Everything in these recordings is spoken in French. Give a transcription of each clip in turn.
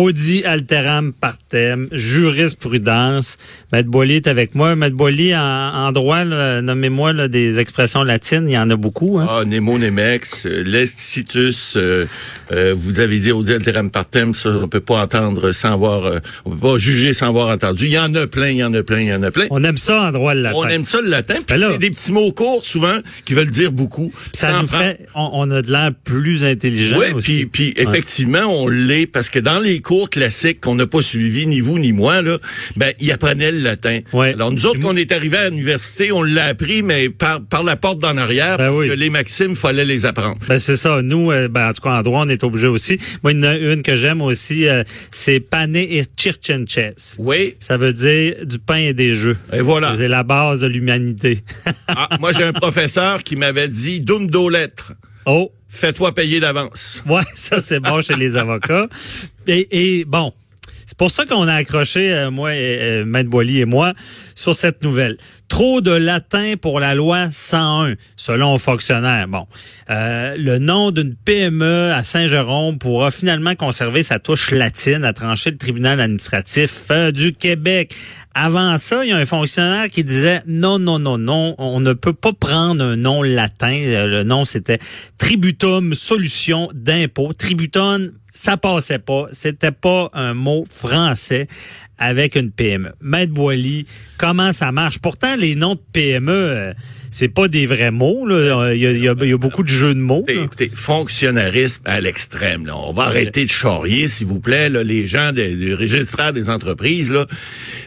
Audi Alteram Partem, jurisprudence. Maître Boily est avec moi. Maître Boily, en, en droit, nommez-moi des expressions latines. Il y en a beaucoup. Hein? Ah, Nemo Nemex, euh, Lestitus, euh, euh, vous avez dit Audi Alteram Partem, ça, on peut pas entendre sans avoir, euh, on peut pas juger sans avoir entendu. Il y en a plein, il y en a plein, il y en a plein. On aime ça en droit le latin. On aime ça le latin, puis Ben c'est des petits mots courts souvent qui veulent dire beaucoup. Ça nous fait, on, on a de l'air plus intelligent Oui, puis, effectivement, on l'est parce que dans les cours classiques qu'on n'a pas suivis, ni vous ni moi, là, ben, ils apprenaient le latin. Ouais. Alors nous autres, qu'on est arrivés à l'université, on l'a appris, mais par, par la porte d'en arrière, Ben parce oui. que les maximes, fallait les apprendre. Ben c'est ça. Nous, euh, ben, en tout cas en droit, on est obligé aussi. Moi, il y en a une que j'aime aussi, euh, c'est pane et circenches. Oui. Ça veut dire du pain et des jeux. Et voilà. C'est la base de l'humanité. Ah, moi, j'ai un professeur qui m'avait dit, dum do lettres, oh, fais-toi payer d'avance. ouais, ça c'est bon chez les avocats. Et, et bon, c'est pour ça qu'on a accroché, euh, moi, et, euh, Maître Boily et moi, sur cette nouvelle. Trop de latin pour la loi 101, selon un fonctionnaire. Bon, euh, le nom d'une PME à Saint-Jérôme pourra finalement conserver sa touche latine à trancher le tribunal administratif euh, du Québec. Avant ça, il y a un fonctionnaire qui disait non, non, non, non, on ne peut pas prendre un nom latin. Euh, Le nom, c'était Tributum Solution d'impôt. Tributum, ça passait pas. C'était pas un mot français avec une PME. Maître Boily, comment ça marche? Pourtant, les noms de PME, euh, c'est pas des vrais mots. là. Il y a, il y a- il y a beaucoup de jeux de mots. Écoutez, écoutez, fonctionnarisme à l'extrême. là. On va arrêter de charrier, s'il vous plaît, là, les gens des, des registraires des entreprises. Là.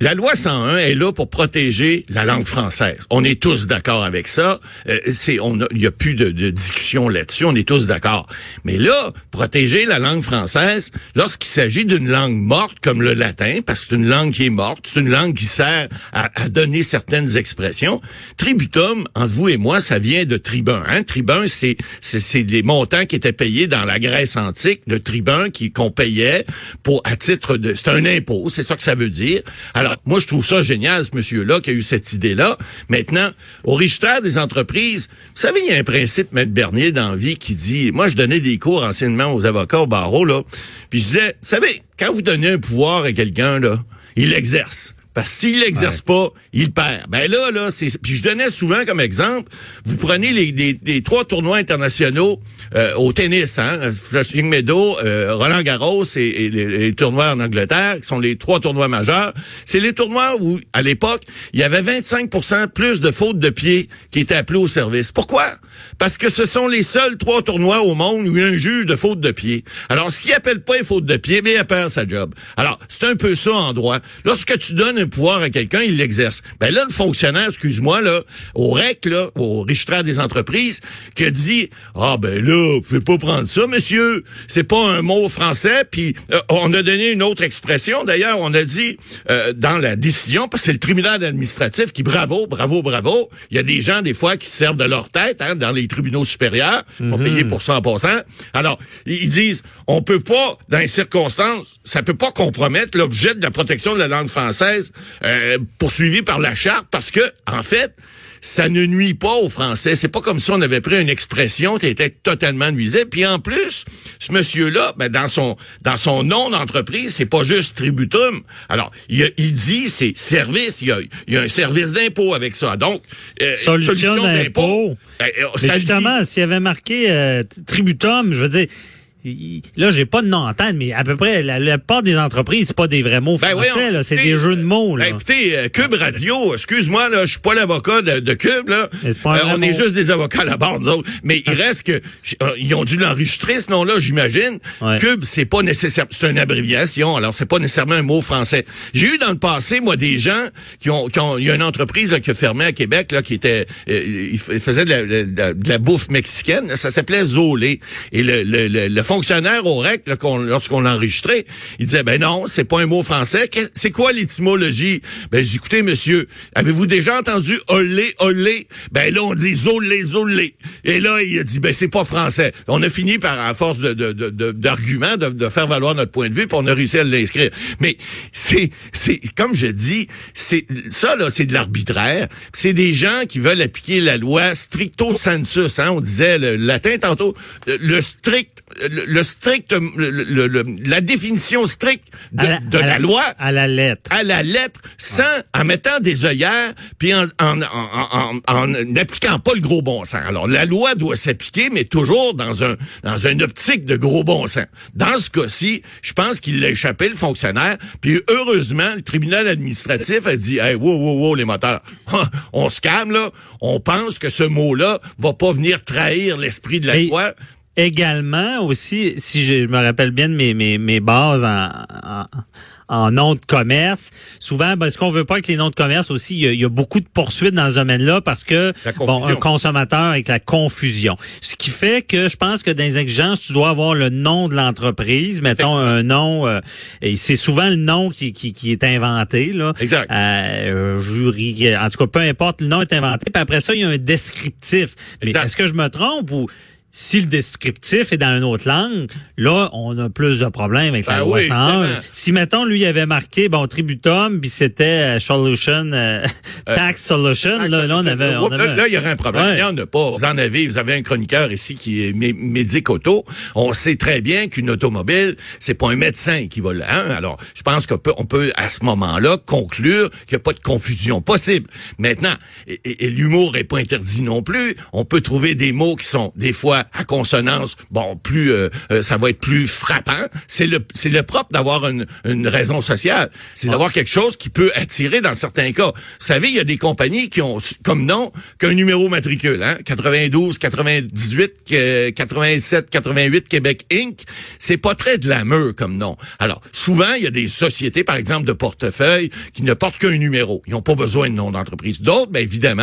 La loi 101 est là pour protéger la langue française. On est tous d'accord avec ça. Euh, c'est, on a- il n'y a plus de, de discussion là-dessus. On est tous d'accord. Mais là, protéger la langue française, lorsqu'il s'agit d'une langue morte comme le latin, parce que c'est une langue qui est morte, c'est une langue qui sert à, à donner certaines expressions. Tributum, entre vous et moi, ça vient de tribun. Hein? Tribun, c'est c'est des montants qui étaient payés dans la Grèce antique, le tribun qui qu'on payait pour à titre de c'est un impôt, c'est ça que ça veut dire. Alors moi je trouve ça génial ce monsieur-là qui a eu cette idée-là. Maintenant, au registraire des entreprises, vous savez il y a un principe maître Bernier dans vie qui dit moi je donnais des cours anciennement aux avocats au barreau là, puis je disais, vous savez, quand vous donnez un pouvoir à quelqu'un là, il l'exerce. Parce que s'il l'exerce pas, il perd. Ben là, là, c'est. Puis je donnais souvent comme exemple, vous prenez les, les- les trois tournois internationaux euh, au tennis, hein, Flushing Meadow, euh, Roland Garros et, et les, les tournois en Angleterre, qui sont les trois tournois majeurs. C'est les tournois où, à l'époque, il y avait 25% plus de fautes de pied qui étaient appelées au service. Pourquoi? Parce que ce sont les seuls trois tournois au monde où il y a un juge de faute de pied. Alors, s'il appelle pas les fautes de pied, mais il perd sa job. Alors, c'est un peu ça en droit. Lorsque tu donnes un pouvoir à quelqu'un, il l'exerce. Ben là, le fonctionnaire, excuse-moi, là, au REC, là, au registraire des entreprises, qui a dit, ah ben là, vous pouvez pas prendre ça, monsieur. C'est pas un mot français. Puis, euh, on a donné une autre expression. D'ailleurs, on a dit, euh, dans la décision, parce que c'est le tribunal administratif qui, bravo, bravo, bravo. Il y a des gens, des fois, qui se servent de leur tête, hein, dans les tribunaux supérieurs. Ils sont payés pour ça en passant. Alors, ils disent, on peut pas, dans les circonstances, ça peut pas compromettre l'objet de la protection de la langue française euh, poursuivi par la charte parce que, en fait, ça ne nuit pas aux Français. C'est pas comme si on avait pris une expression qui était totalement nuisible. Puis en plus, ce monsieur-là, ben, dans son dans son nom d'entreprise, c'est pas juste tributum. Alors, il, a- il dit c'est service. Il y a, il y a un service d'impôt avec ça. Donc, euh, Solution d'impôt. Ben, euh, Mais justement, s'il y avait marqué euh, tributum, je veux dire, là, j'ai pas de nom en tête, mais à peu près, la, la part des entreprises, c'est pas des vrais mots Ben français, c'est des jeux de mots, là. Ben, écoutez, euh, Cube Radio, excuse-moi, là, je suis pas l'avocat de, de Cube, là. Pas Euh, on est juste des avocats à la barre, nous autres. Mais il reste que, euh, ils ont dû l'enregistrer, ce nom-là, j'imagine. Ouais. Cube, c'est pas nécessaire, c'est une abréviation, alors c'est pas nécessairement un mot français. J'ai eu dans le passé, moi, des gens qui ont, qui ont, il y a une entreprise là, qui a fermé à Québec, là, qui était, il faisait de la, de la- de la bouffe mexicaine, ça s'appelait Zolé. Et le, le, le, le fonctionnaire au REC, lorsqu'on l'a enregistré, il disait, ben non, c'est pas un mot français. C'est quoi l'étymologie? Ben, j'ai dit, écoutez, monsieur, avez-vous déjà entendu olé, olé? Ben là, on dit zolé, zolé. Et là, il a dit, ben c'est pas français. On a fini par, à force de, de, de- de- d'arguments, de, faire valoir notre point de vue, puis on a réussi à l'inscrire. Mais c'est, c'est, comme je dis, c'est, ça, là, c'est de l'arbitraire. C'est des gens qui veulent appliquer la loi stricto sensus, hein. On disait le latin tantôt. Le strict, le, le strict, le- le- le- la définition stricte de, la- de la, loi À la lettre. à la lettre, sans en mettant des œillères, puis en, en, en, en, en n'appliquant pas le gros bon sens. Alors, la loi doit s'appliquer, mais toujours dans un dans une optique de gros bon sens. Dans ce cas-ci, je pense qu'il l'a échappé, le fonctionnaire, puis heureusement, le tribunal administratif a dit, hey, wow, wow, wow, les moteurs, on se calme, là, on pense que ce mot-là va pas venir trahir l'esprit de la Et- loi. Également aussi, si je me rappelle bien de mes, mes, mes bases en, en, en noms de commerce, souvent, parce qu'on veut pas que les noms de commerce aussi, il y y a beaucoup de poursuites dans ce domaine-là parce que bon, un consommateur avec la confusion. Ce qui fait que je pense que dans les exigences, tu dois avoir le nom de l'entreprise, mettons un nom, euh, et c'est souvent le nom qui, qui, qui est inventé là. Exact. Euh, jury, en tout cas, peu importe, le nom est inventé. Puis après ça, il y a un descriptif. Mais est-ce que je me trompe ou si le descriptif est dans une autre langue, là, on a plus de problèmes avec la Ben loi oui, 101. évidemment. Si, mettons, lui, il avait marqué, bon, Tributum, puis c'était euh, Solution, euh, Tax Solution, là, là, on avait... On avait là, il y aurait un problème. Ouais. Il y en a pas. Vous en avez, vous avez un chroniqueur ici qui est mé- médic auto. On sait très bien qu'une automobile, c'est pas un médecin qui va là. hein. Alors, je pense qu'on peut, on peut, à ce moment-là, conclure qu'il n'y a pas de confusion possible. Maintenant, et, et- et l'humour est pas interdit non plus. On peut trouver des mots qui sont, des fois, à consonance, bon, plus, euh, euh, ça va être plus frappant. C'est le, c'est le propre d'avoir une, une raison sociale. C'est d'avoir quelque chose qui peut attirer dans certains cas. Vous savez, il y a des compagnies qui ont comme nom qu'un numéro matricule, hein? 92, 98, euh, 87, 88, Québec Inc. C'est pas très de la meure comme nom. Alors, souvent, il y a des sociétés, par exemple, de portefeuille, qui ne portent qu'un numéro. Ils n'ont pas besoin de nom d'entreprise. D'autres, bien évidemment,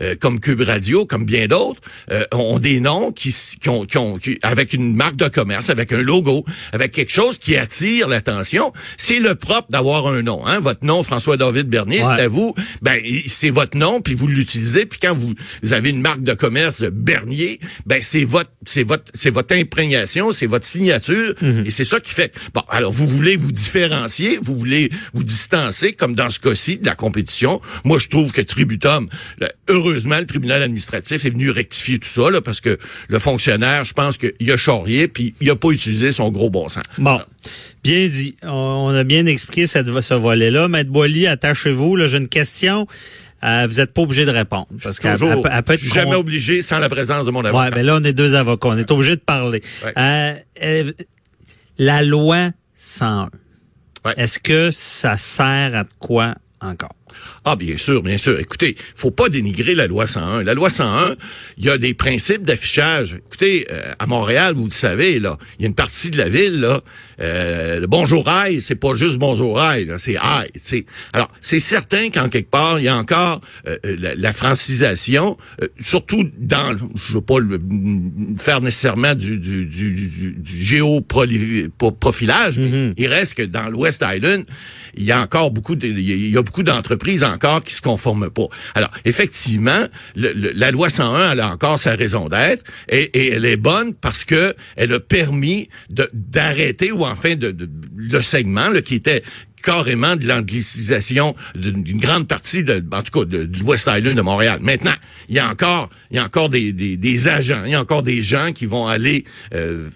euh, comme Cube Radio, comme bien d'autres, euh, ont des noms qui, qui ont, qui ont qui- avec une marque de commerce, avec un logo, avec quelque chose qui attire l'attention. C'est le propre d'avoir un nom. Hein? Votre nom, François-David Bernier, Ouais. c'est à vous. Ben, c'est votre nom, puis vous l'utilisez. Puis quand vous, vous avez une marque de commerce Bernier, ben c'est votre, c'est votre, c'est votre imprégnation, c'est votre signature, et c'est ça qui fait. Bon, alors vous voulez vous différencier, vous voulez vous distancer, comme dans ce cas-ci de la compétition. Moi, je trouve que Tributum, là, heureusement, le tribunal administratif est venu rectifier tout ça, là, parce que le fonctionnaire, je pense qu'il a charrié, puis il a pas utilisé son gros bon sens. Bon, bien dit. On, a bien expliqué cette, ce volet-là. Maître Boily, attachez-vous. Là, j'ai une question. Euh, vous n'êtes pas obligé de répondre. Parce qu'elle peut- être suis jamais con- obligé sans la présence de mon avocat. Ouais, ben là, on est deux avocats. On est obligé de parler. Ouais. Euh, euh, la loi 101. Ouais. Est-ce que ça sert à quoi encore? Ah, bien sûr, bien sûr. Écoutez, faut pas dénigrer la loi 101. La loi 101, il y a des principes d'affichage. Écoutez, euh, à Montréal, vous le savez, là, il y a une partie de la ville, là, euh, le bonjour aïe, c'est pas juste bonjour aïe, c'est aïe, tu sais. Alors, c'est certain qu'en quelque part, il y a encore euh, la, la francisation, euh, surtout dans, je veux pas le, faire nécessairement du, du, du, du, du géoprofilage, mais il reste que dans l'West Island, il y a encore beaucoup de, il y a beaucoup d'entreprises se conforment pas. Alors, effectivement, le- le- la loi 101, elle a encore sa raison d'être et, et elle est bonne parce que elle a permis d'arrêter ou enfin de, de- le segment là, qui était carrément de l'anglicisation d'une grande partie de, en tout cas, de, de l'West Island de Montréal. Maintenant, il y a encore, il y a encore des, des, des agents, il y a encore des gens qui vont aller euh,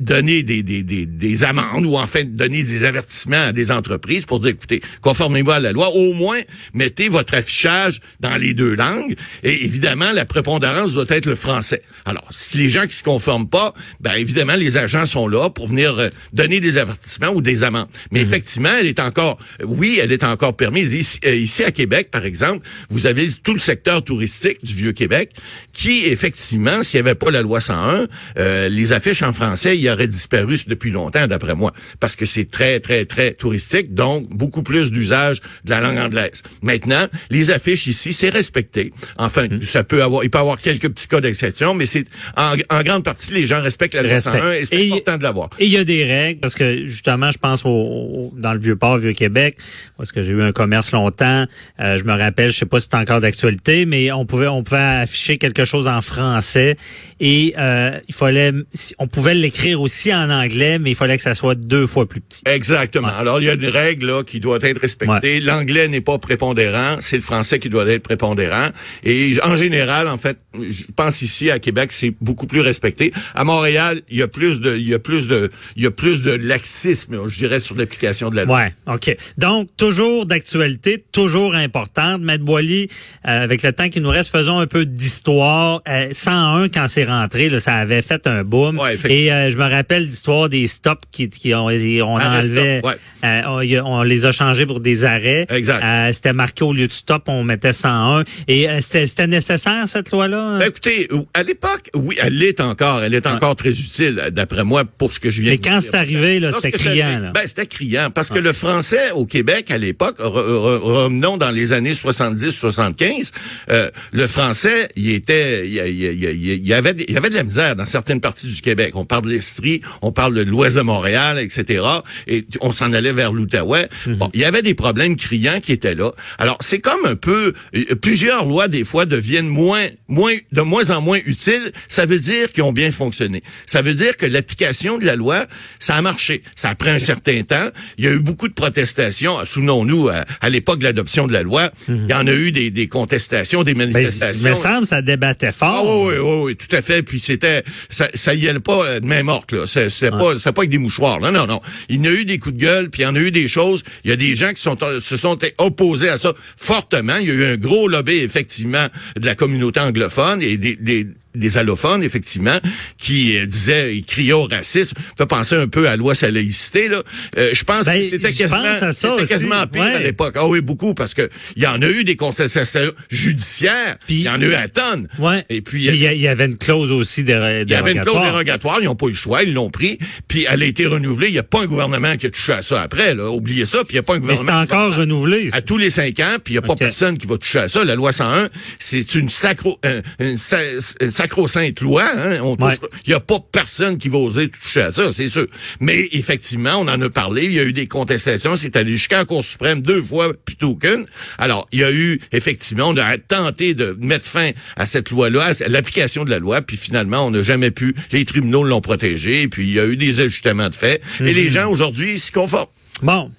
donner des, des, des, des amendes ou enfin donner des avertissements à des entreprises pour dire, écoutez, conformez-vous à la loi, au moins mettez votre affichage dans les deux langues et évidemment, la prépondérance doit être le français. Alors, si les gens qui se conforment pas, ben évidemment, les agents sont là pour venir euh, donner des avertissements ou des amendes. Mais effectivement, elle est encore, oui, elle est encore permise. Ici, euh, ici à Québec, par exemple, vous avez tout le secteur touristique du Vieux-Québec qui, effectivement, s'il n'y avait pas la loi 101, euh, les affiches en français, il aurait disparu depuis longtemps, d'après moi, parce que c'est très, très, très touristique, donc beaucoup plus d'usage de la langue anglaise. Maintenant, les affiches ici, c'est respecté. Enfin, Hmm. ça peut avoir, il peut y avoir quelques petits cas d'exception, mais c'est en, en grande partie, les gens respectent la loi Respect. 101 et c'est important de l'avoir. Et il y a des règles, parce que justement, je pense au, au- dans le Vieux-Port, Vieux-Québec, parce que j'ai eu un commerce longtemps, euh, je me rappelle, je sais pas si c'est encore d'actualité, mais on pouvait on pouvait afficher quelque chose en français et euh, il fallait on pouvait l'écrire aussi en anglais, mais il fallait que ça soit deux fois plus petit. Exactement. Alors, il y a une règle là, qui doit être respectée. L'anglais n'est pas prépondérant, c'est le français qui doit être prépondérant. Et en général, en fait, je pense ici à Québec, c'est beaucoup plus respecté. À Montréal, il y a plus de, il y a plus de, il y a plus de laxisme, je dirais, sur l'application de la loi. Ouais, OK. Donc, toujours d'actualité, toujours importante. Maître Boily, euh, avec le temps qui nous reste, faisons un peu d'histoire. Euh, 101, quand c'est rentré, là, ça avait fait un boom. Ouais. Et euh, je me rappelle l'histoire des stops qui, qui ont, on Arrêt enlevait, stop, ouais. euh, on, on les a changés pour des arrêts. Exact. Euh, c'était marqué au lieu de stop, on mettait 101. Et euh, c'était c'était nécessaire, cette loi-là? Ben, écoutez, à l'époque, oui, elle l'est encore. Elle est encore très utile, d'après moi, pour ce que je viens Mais de quand dire. c'est arrivé, là, c'était criant. Là. Ben, c'était criant. Parce que le français au Québec, à l'époque, re- re- revenons dans les années 70-75, euh, le français, il était, il il il il avait, il y avait de la misère dans certaines parties du Québec. On parle de l'Estrie, on parle de l'ouest de Montréal, etc. Et on s'en allait vers l'Outaouais. Mhm. Bon, il y avait des problèmes criants qui étaient là. Alors, c'est comme un peu, euh, plusieurs lois, des fois, deviennent moins, moins, de moins en moins utiles. Ça veut dire qu'ils ont bien fonctionné. Ça veut dire que l'application de la loi, ça a marché. Ça a pris un certain temps. Il y a eu beaucoup de protestations. Souvenons-nous, à, à l'époque de l'adoption de la loi, il y en a eu des, des contestations, des Ben, il manifestations. me semble ça débattait Ah fort. oui, oui, oui, oui, tout à fait. Puis c'était, ça, ça y allait pas euh, de main morte là. C'est- C'était pas, c'était pas avec des mouchoirs. Non, non, non. Il y en a eu des coups de gueule, puis il y en a eu des choses. Il y a des gens qui sont, se sont opposés à ça fortement. Il y a eu un gros lobby effectivement de la communauté anglophone et des, des des allophones, effectivement, qui euh, disaient, ils criaient au racisme. Fait penser un peu à la loi sur la laïcité, là. Euh, je pense Ben, que c'était quasiment, c'était quasiment pire ouais. à l'époque. Ah oui, beaucoup, parce que il y en a eu des contestations judiciaires, il y en a eu à tonnes. Ouais. Et puis, il y, il y avait une clause aussi de il y avait une clause dérogatoire, ils n'ont pas eu le choix, ils l'ont pris, puis elle a été renouvelée. Il n'y a pas un gouvernement qui a touché à ça après, là. Oubliez ça, puis il n'y a pas un Mais c'est gouvernement. va- encore renouvelé. à tous les cinq ans, puis il n'y a pas personne qui va toucher à ça. La loi 101, c'est une sacro, un- une, sa- une sacro-sainte loi. Hein? On touche- Ouais. Il n'y a pas personne qui va oser toucher à ça, c'est sûr. Mais effectivement, on en a parlé. Il y a eu des contestations. C'est allé jusqu'à la Cour suprême deux fois plutôt qu'une. Alors, il y a eu effectivement, on a tenté de mettre fin à cette loi-là, à l'application de la loi, puis finalement, on n'a jamais pu. Les tribunaux l'ont protégé, puis il y a eu des ajustements de fait. Et les gens aujourd'hui s'y conforment. Bon.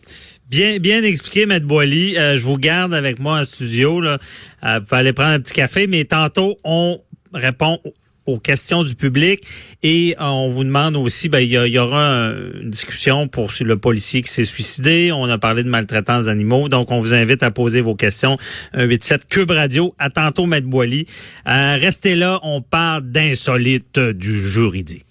Bien, bien expliqué, Maître Boily. Euh, je vous garde avec moi en studio. Là. Euh, vous pouvez aller prendre un petit café, mais tantôt, on répond aux questions du public et euh, on vous demande aussi, ben, il y, aura un- une discussion pour le policier qui s'est suicidé. On a parlé de maltraitance d'animaux, donc on vous invite à poser vos questions. 187 Cube Radio. À tantôt, Maître Boily. Euh, restez là, on parle d'insolite du juridique.